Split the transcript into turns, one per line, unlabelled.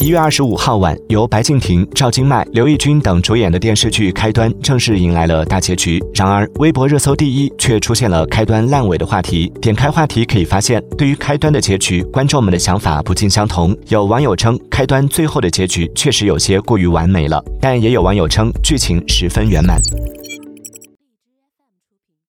一月二十五号晚，由白敬亭、赵今麦、刘奕君等主演的电视剧《开端》正式迎来了大结局。然而，微博热搜第一却出现了“开端烂尾”的话题。点开话题可以发现，对于《开端》的结局，观众们的想法不尽相同。有网友称，《开端》最后的结局确实有些过于完美了，但也有网友称剧情十分圆满。